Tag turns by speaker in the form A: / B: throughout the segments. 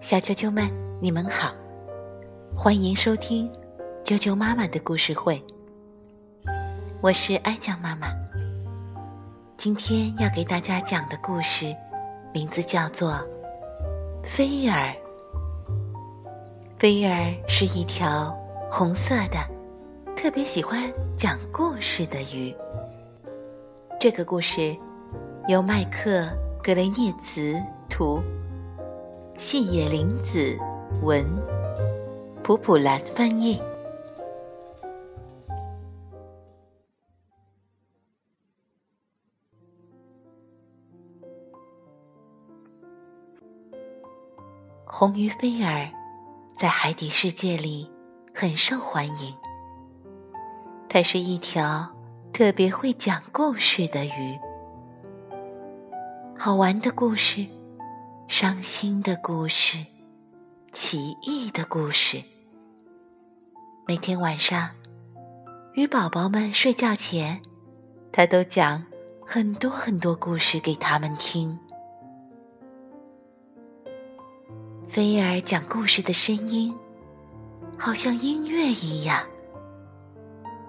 A: 小啾啾们，你们好，欢迎收听啾啾妈妈的故事会。我是爱酱妈妈，今天要给大家讲的故事名字叫做《菲儿》。菲儿是一条红色的、特别喜欢讲故事的鱼。这个故事由麦克·格雷涅茨图，细野林子文，普普兰翻译。红鱼菲儿在海底世界里很受欢迎，它是一条。特别会讲故事的鱼，好玩的故事，伤心的故事，奇异的故事。每天晚上，鱼宝宝们睡觉前，他都讲很多很多故事给他们听。菲儿讲故事的声音，好像音乐一样。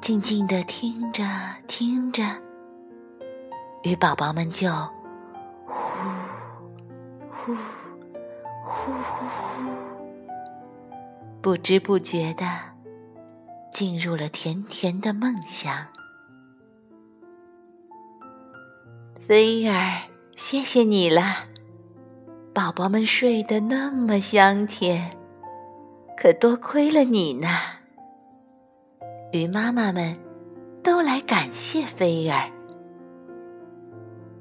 A: 静静的听着，听着，鱼宝宝们就呼呼呼呼，不知不觉的进入了甜甜的梦乡。菲儿，谢谢你了，宝宝们睡得那么香甜，可多亏了你呢。鱼妈妈们都来感谢菲儿。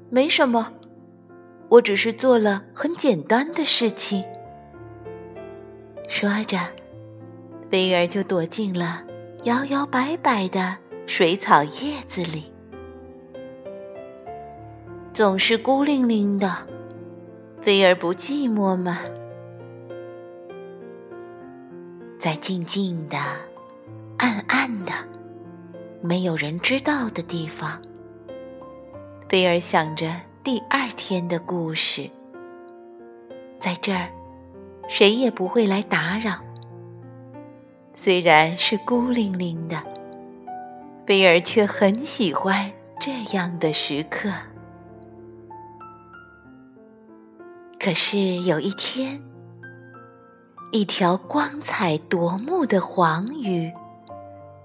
A: 没什么，我只是做了很简单的事情。说着，菲儿就躲进了摇摇摆摆的水草叶子里。总是孤零零的，菲儿不寂寞吗？在静静的。暗暗的，没有人知道的地方，菲儿想着第二天的故事。在这儿，谁也不会来打扰。虽然是孤零零的，菲儿却很喜欢这样的时刻。可是有一天，一条光彩夺目的黄鱼。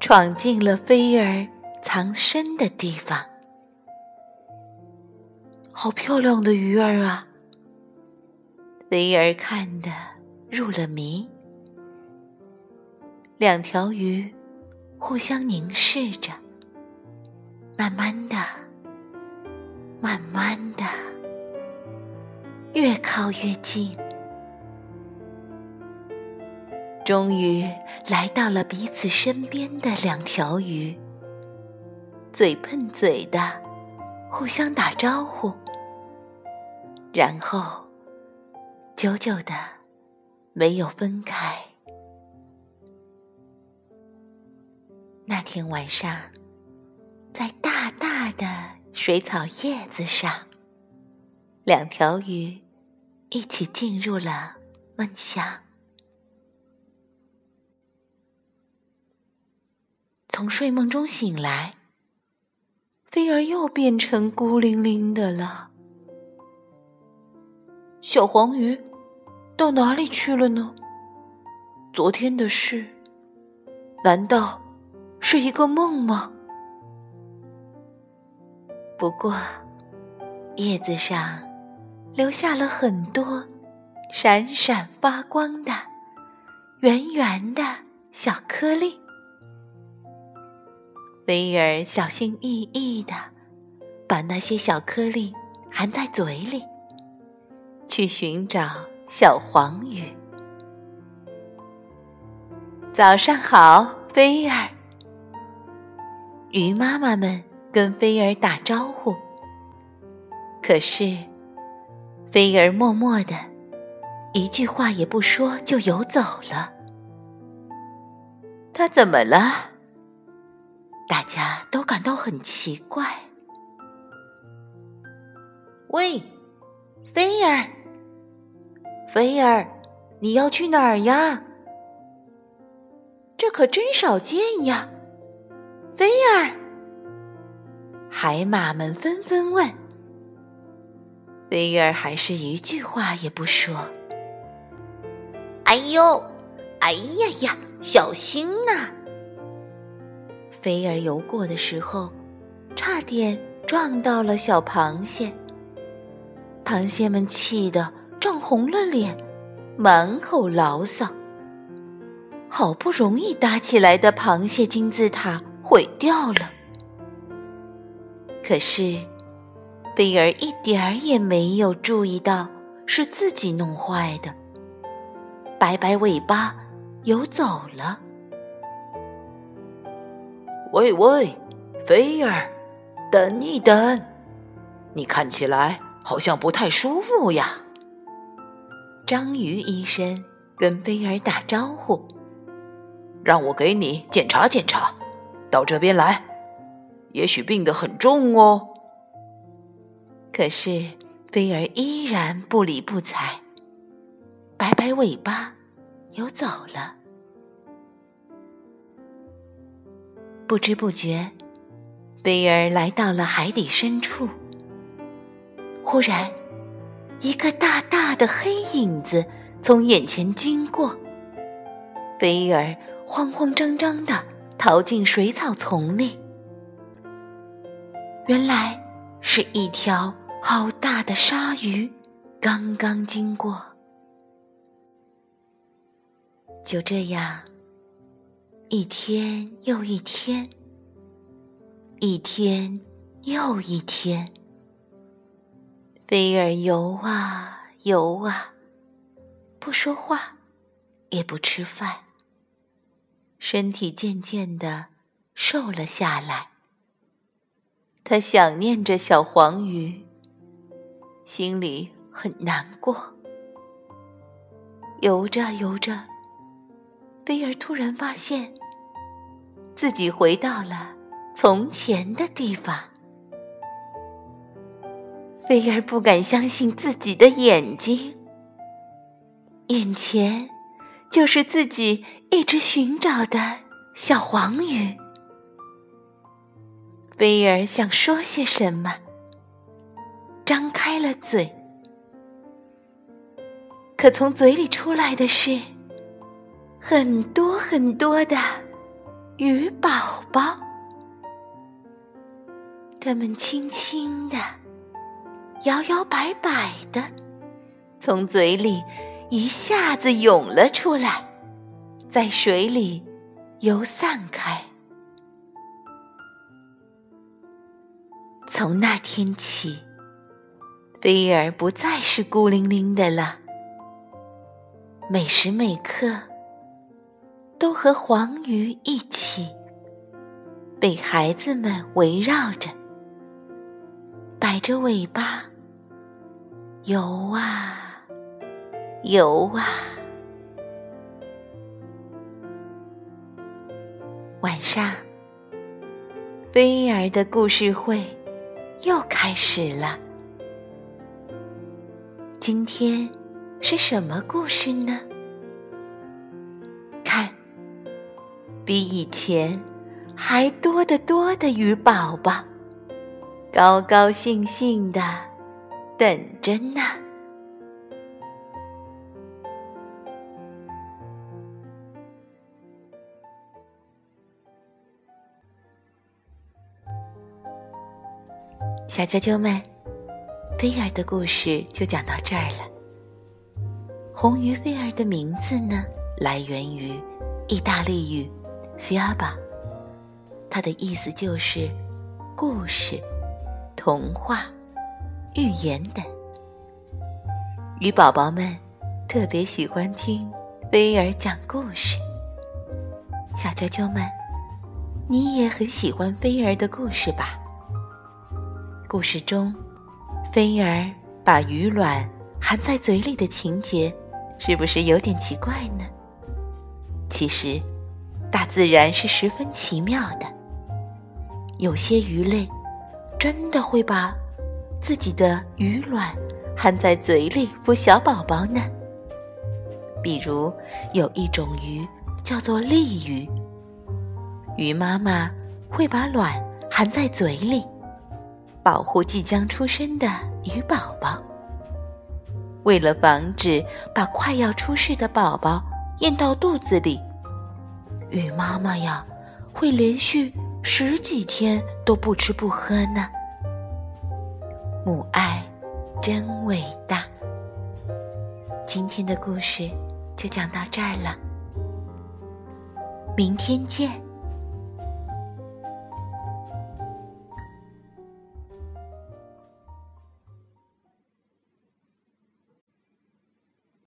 A: 闯进了菲儿藏身的地方，好漂亮的鱼儿啊！菲儿看得入了迷。两条鱼互相凝视着，慢慢的、慢慢的，越靠越近。终于来到了彼此身边的两条鱼，嘴碰嘴的互相打招呼，然后久久的没有分开。那天晚上，在大大的水草叶子上，两条鱼一起进入了梦乡。从睡梦中醒来，菲儿又变成孤零零的了。小黄鱼到哪里去了呢？昨天的事，难道是一个梦吗？不过，叶子上留下了很多闪闪发光的圆圆的小颗粒。威尔小心翼翼的把那些小颗粒含在嘴里，去寻找小黄鱼。早上好，菲儿。鱼妈妈们跟菲儿打招呼，可是菲儿默默的，一句话也不说就游走了。他怎么了？大家都感到很奇怪。喂，菲儿，菲儿，你要去哪儿呀？这可真少见呀！菲儿，海马们纷纷问。菲儿还是一句话也不说。哎呦，哎呀呀，小心呐！菲儿游过的时候，差点撞到了小螃蟹。螃蟹们气得涨红了脸，满口牢骚。好不容易搭起来的螃蟹金字塔毁掉了。可是，贝尔一点儿也没有注意到是自己弄坏的，摆摆尾巴游走了。
B: 喂喂，菲儿，等一等，你看起来……好像不太舒服呀。
A: 章鱼医生跟菲儿打招呼：“
B: 让我给你检查检查，到这边来，也许病得很重哦。”
A: 可是菲儿依然不理不睬，摆摆尾巴游走了。不知不觉，菲儿来到了海底深处。忽然，一个大大的黑影子从眼前经过。菲儿慌慌张张的逃进水草丛里。原来是一条好大的鲨鱼刚刚经过。就这样，一天又一天，一天又一天。贝儿游啊游啊，不说话，也不吃饭，身体渐渐的瘦了下来。他想念着小黄鱼，心里很难过。游着游着，贝儿突然发现自己回到了从前的地方。菲儿不敢相信自己的眼睛，眼前就是自己一直寻找的小黄鱼。菲儿想说些什么，张开了嘴，可从嘴里出来的是很多很多的鱼宝宝，它们轻轻的。摇摇摆摆的，从嘴里一下子涌了出来，在水里游散开。从那天起，菲儿不再是孤零零的了，每时每刻都和黄鱼一起，被孩子们围绕着。摆着尾巴，游啊游啊。晚上，菲儿的故事会又开始了。今天是什么故事呢？看，比以前还多得多的鱼宝宝。高高兴兴的等着呢。小啾啾们，菲儿的故事就讲到这儿了。红鱼菲儿的名字呢，来源于意大利语 “fiaba”，它的意思就是故事。童话、寓言等，鱼宝宝们特别喜欢听菲儿讲故事。小啾啾们，你也很喜欢菲儿的故事吧？故事中，菲儿把鱼卵含在嘴里的情节，是不是有点奇怪呢？其实，大自然是十分奇妙的，有些鱼类。真的会把自己的鱼卵含在嘴里孵小宝宝呢？比如，有一种鱼叫做鲤鱼，鱼妈妈会把卵含在嘴里，保护即将出生的鱼宝宝。为了防止把快要出世的宝宝咽到肚子里，鱼妈妈呀会连续十几天都不吃不喝呢。母爱真伟大。今天的故事就讲到这儿了，明天见。